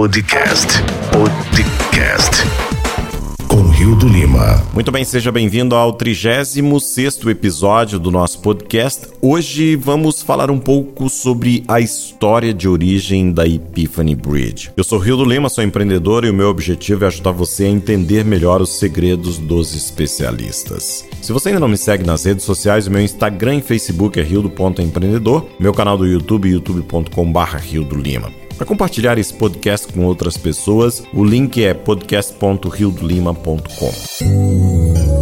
Podcast. Podcast. Com Rio do Lima. Muito bem, seja bem-vindo ao 36 episódio do nosso podcast. Hoje vamos falar um pouco sobre a história de origem da Epiphany Bridge. Eu sou Rio do Lima, sou empreendedor e o meu objetivo é ajudar você a entender melhor os segredos dos especialistas. Se você ainda não me segue nas redes sociais, meu Instagram e Facebook é rio.empreendedor, meu canal do YouTube youtube.com.br Rio do Lima. Para compartilhar esse podcast com outras pessoas, o link é podcast.riodolima.com.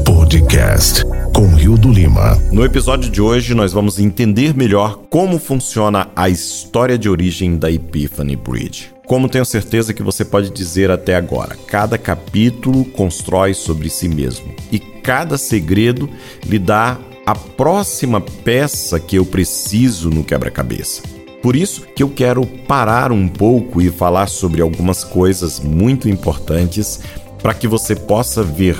Podcast com Rio do Lima. No episódio de hoje, nós vamos entender melhor como funciona a história de origem da Epiphany Bridge. Como tenho certeza que você pode dizer até agora, cada capítulo constrói sobre si mesmo e cada segredo lhe dá a próxima peça que eu preciso no quebra-cabeça. Por isso que eu quero parar um pouco e falar sobre algumas coisas muito importantes para que você possa ver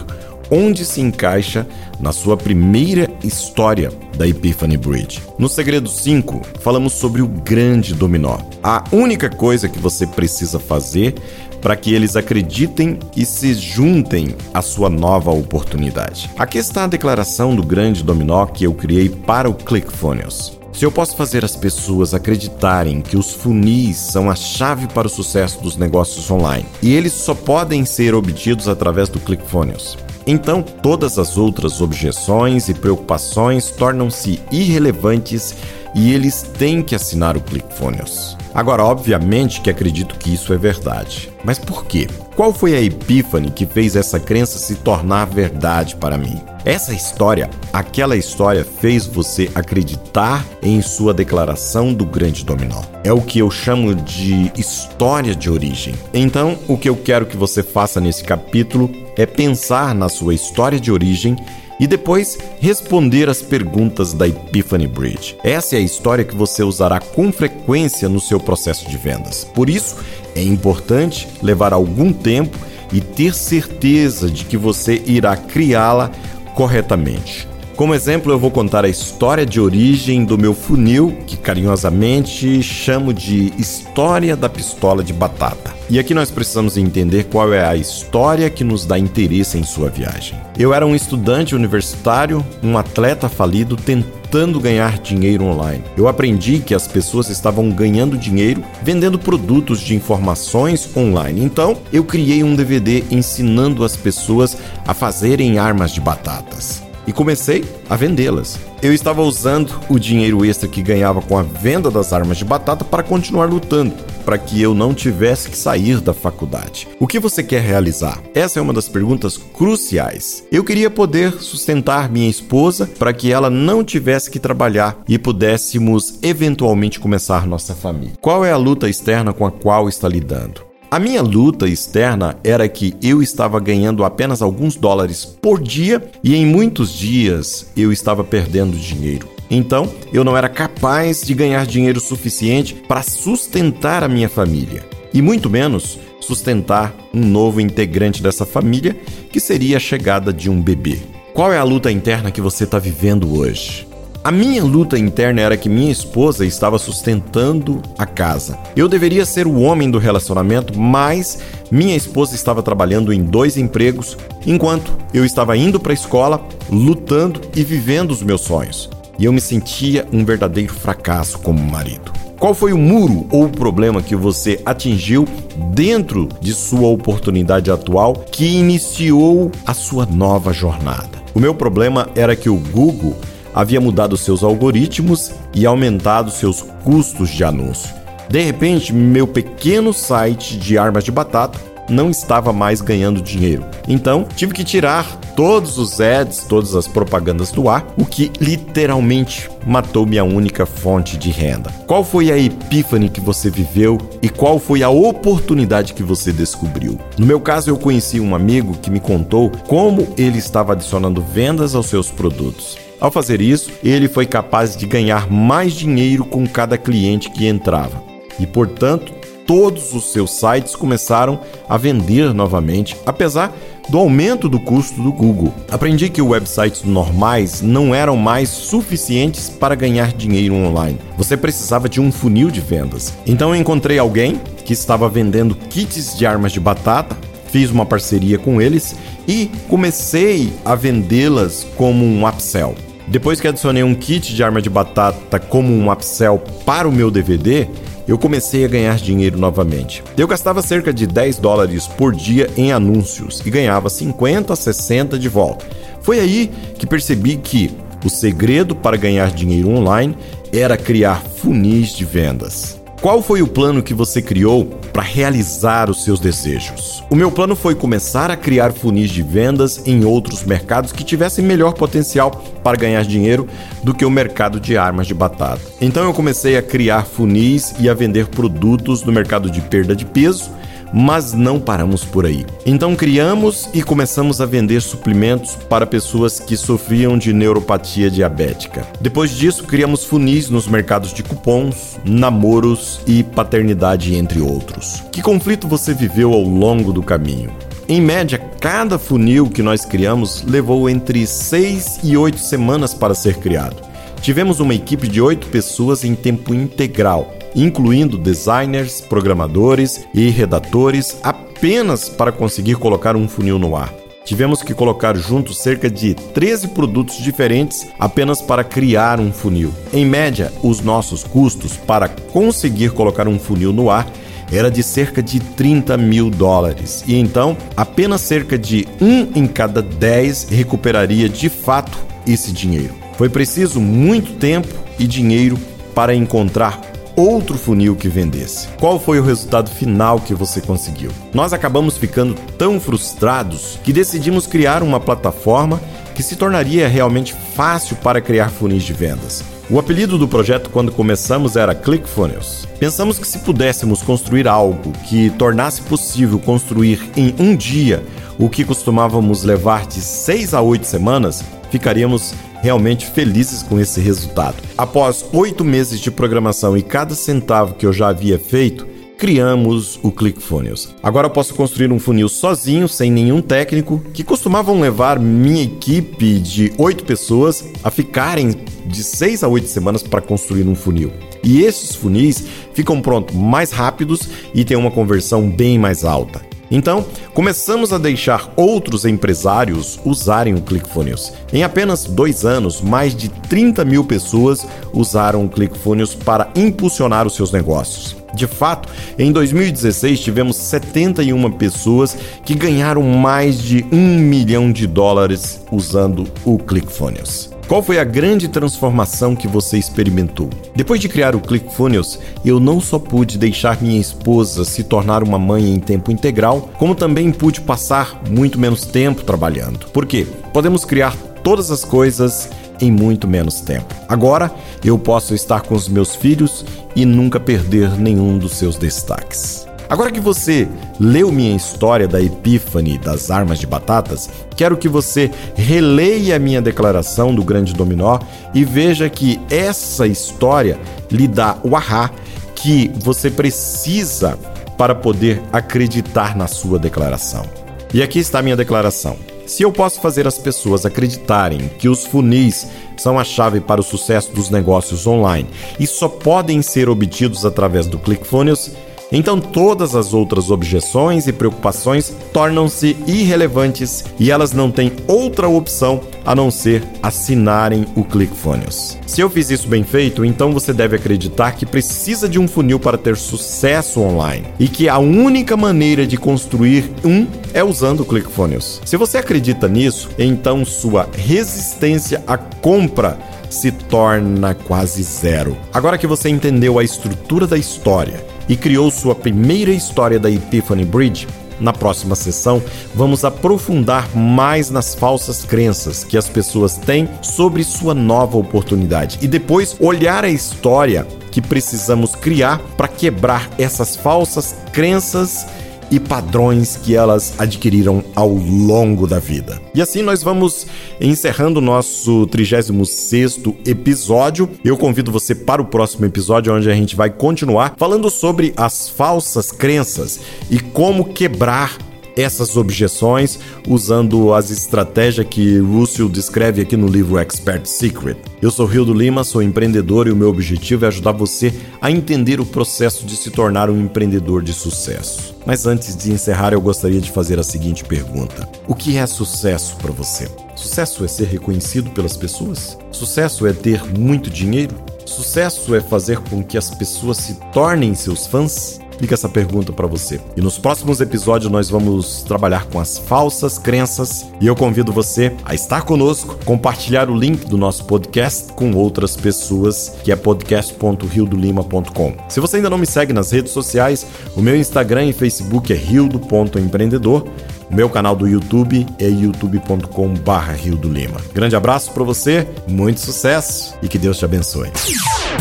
onde se encaixa na sua primeira história da Epiphany Bridge. No Segredo 5, falamos sobre o grande dominó. A única coisa que você precisa fazer para que eles acreditem e se juntem à sua nova oportunidade. Aqui está a declaração do grande dominó que eu criei para o ClickFunnels. Se eu posso fazer as pessoas acreditarem que os funis são a chave para o sucesso dos negócios online e eles só podem ser obtidos através do ClickFunnels, então todas as outras objeções e preocupações tornam-se irrelevantes e eles têm que assinar o ClickFunnels. Agora, obviamente que acredito que isso é verdade. Mas por quê? Qual foi a epífane que fez essa crença se tornar verdade para mim? Essa história, aquela história fez você acreditar em sua declaração do grande dominó. É o que eu chamo de história de origem. Então, o que eu quero que você faça nesse capítulo é pensar na sua história de origem e depois responder as perguntas da Epiphany Bridge. Essa é a história que você usará com frequência no seu processo de vendas. Por isso, é importante levar algum tempo e ter certeza de que você irá criá-la corretamente. Como exemplo, eu vou contar a história de origem do meu funil, que carinhosamente chamo de História da Pistola de Batata. E aqui nós precisamos entender qual é a história que nos dá interesse em sua viagem. Eu era um estudante universitário, um atleta falido tentando ganhar dinheiro online. Eu aprendi que as pessoas estavam ganhando dinheiro vendendo produtos de informações online. Então, eu criei um DVD ensinando as pessoas a fazerem armas de batatas e comecei a vendê-las. Eu estava usando o dinheiro extra que ganhava com a venda das armas de batata para continuar lutando, para que eu não tivesse que sair da faculdade. O que você quer realizar? Essa é uma das perguntas cruciais. Eu queria poder sustentar minha esposa para que ela não tivesse que trabalhar e pudéssemos eventualmente começar nossa família. Qual é a luta externa com a qual está lidando? A minha luta externa era que eu estava ganhando apenas alguns dólares por dia e em muitos dias eu estava perdendo dinheiro. Então, eu não era capaz de ganhar dinheiro suficiente para sustentar a minha família e muito menos sustentar um novo integrante dessa família, que seria a chegada de um bebê. Qual é a luta interna que você está vivendo hoje? A minha luta interna era que minha esposa estava sustentando a casa. Eu deveria ser o homem do relacionamento, mas minha esposa estava trabalhando em dois empregos, enquanto eu estava indo para a escola, lutando e vivendo os meus sonhos. E eu me sentia um verdadeiro fracasso como marido. Qual foi o muro ou o problema que você atingiu dentro de sua oportunidade atual que iniciou a sua nova jornada? O meu problema era que o Google havia mudado seus algoritmos e aumentado seus custos de anúncio. De repente, meu pequeno site de armas de batata não estava mais ganhando dinheiro. Então, tive que tirar todos os ads, todas as propagandas do ar, o que literalmente matou minha única fonte de renda. Qual foi a epífane que você viveu e qual foi a oportunidade que você descobriu? No meu caso, eu conheci um amigo que me contou como ele estava adicionando vendas aos seus produtos. Ao fazer isso, ele foi capaz de ganhar mais dinheiro com cada cliente que entrava e, portanto, todos os seus sites começaram a vender novamente, apesar do aumento do custo do Google. Aprendi que websites normais não eram mais suficientes para ganhar dinheiro online. Você precisava de um funil de vendas. Então eu encontrei alguém que estava vendendo kits de armas de batata, fiz uma parceria com eles e comecei a vendê-las como um upsell. Depois que adicionei um kit de arma de batata como um upsell para o meu DVD, eu comecei a ganhar dinheiro novamente. Eu gastava cerca de 10 dólares por dia em anúncios e ganhava 50 a 60 de volta. Foi aí que percebi que o segredo para ganhar dinheiro online era criar funis de vendas. Qual foi o plano que você criou para realizar os seus desejos? O meu plano foi começar a criar funis de vendas em outros mercados que tivessem melhor potencial para ganhar dinheiro do que o mercado de armas de batata. Então eu comecei a criar funis e a vender produtos no mercado de perda de peso mas não paramos por aí. Então criamos e começamos a vender suplementos para pessoas que sofriam de neuropatia diabética. Depois disso, criamos funis nos mercados de cupons, namoros e paternidade, entre outros. Que conflito você viveu ao longo do caminho? Em média, cada funil que nós criamos levou entre 6 e 8 semanas para ser criado. Tivemos uma equipe de 8 pessoas em tempo integral incluindo designers, programadores e redatores, apenas para conseguir colocar um funil no ar. Tivemos que colocar junto cerca de 13 produtos diferentes apenas para criar um funil. Em média, os nossos custos para conseguir colocar um funil no ar era de cerca de 30 mil dólares. E então, apenas cerca de um em cada 10 recuperaria de fato esse dinheiro. Foi preciso muito tempo e dinheiro para encontrar outro funil que vendesse. Qual foi o resultado final que você conseguiu? Nós acabamos ficando tão frustrados que decidimos criar uma plataforma que se tornaria realmente fácil para criar funis de vendas. O apelido do projeto quando começamos era ClickFunnels. Pensamos que se pudéssemos construir algo que tornasse possível construir em um dia o que costumávamos levar de seis a oito semanas, ficaríamos realmente felizes com esse resultado. Após oito meses de programação e cada centavo que eu já havia feito, criamos o ClickFunnels. Agora eu posso construir um funil sozinho, sem nenhum técnico, que costumavam levar minha equipe de oito pessoas a ficarem de seis a oito semanas para construir um funil. E esses funis ficam prontos mais rápidos e têm uma conversão bem mais alta. Então, começamos a deixar outros empresários usarem o ClickFunnels. Em apenas dois anos, mais de 30 mil pessoas usaram o ClickFunnels para impulsionar os seus negócios. De fato, em 2016 tivemos 71 pessoas que ganharam mais de um milhão de dólares usando o ClickFunnels. Qual foi a grande transformação que você experimentou? Depois de criar o ClickFunnels, eu não só pude deixar minha esposa se tornar uma mãe em tempo integral, como também pude passar muito menos tempo trabalhando. Por quê? Podemos criar todas as coisas em muito menos tempo. Agora eu posso estar com os meus filhos e nunca perder nenhum dos seus destaques. Agora que você leu minha história da Epífane das armas de batatas, quero que você releia a minha declaração do grande dominó e veja que essa história lhe dá o ahá que você precisa para poder acreditar na sua declaração. E aqui está minha declaração. Se eu posso fazer as pessoas acreditarem que os funis são a chave para o sucesso dos negócios online e só podem ser obtidos através do ClickFunnels, então todas as outras objeções e preocupações tornam-se irrelevantes e elas não têm outra opção a não ser assinarem o ClickFunnels. Se eu fiz isso bem feito, então você deve acreditar que precisa de um funil para ter sucesso online e que a única maneira de construir um é usando o ClickFunnels. Se você acredita nisso, então sua resistência à compra se torna quase zero. Agora que você entendeu a estrutura da história e criou sua primeira história da Epiphany Bridge, na próxima sessão, vamos aprofundar mais nas falsas crenças que as pessoas têm sobre sua nova oportunidade e depois olhar a história que precisamos criar para quebrar essas falsas crenças e padrões que elas adquiriram ao longo da vida. E assim nós vamos encerrando o nosso 36 episódio. Eu convido você para o próximo episódio, onde a gente vai continuar falando sobre as falsas crenças e como quebrar essas objeções usando as estratégias que Russell descreve aqui no livro Expert Secret. Eu sou Rio do Lima, sou empreendedor e o meu objetivo é ajudar você a entender o processo de se tornar um empreendedor de sucesso. Mas antes de encerrar, eu gostaria de fazer a seguinte pergunta: O que é sucesso para você? Sucesso é ser reconhecido pelas pessoas? Sucesso é ter muito dinheiro? Sucesso é fazer com que as pessoas se tornem seus fãs? Fica essa pergunta para você. E nos próximos episódios nós vamos trabalhar com as falsas crenças e eu convido você a estar conosco, compartilhar o link do nosso podcast com outras pessoas, que é podcast.riodolima.com. Se você ainda não me segue nas redes sociais, o meu Instagram e Facebook é rildo.empreendedor. O meu canal do YouTube é youtube.com/barra Rio do Lima. Grande abraço para você, muito sucesso e que Deus te abençoe.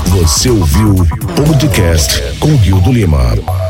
Você ouviu o podcast com Rio do Lima.